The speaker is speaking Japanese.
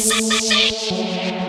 Sassy.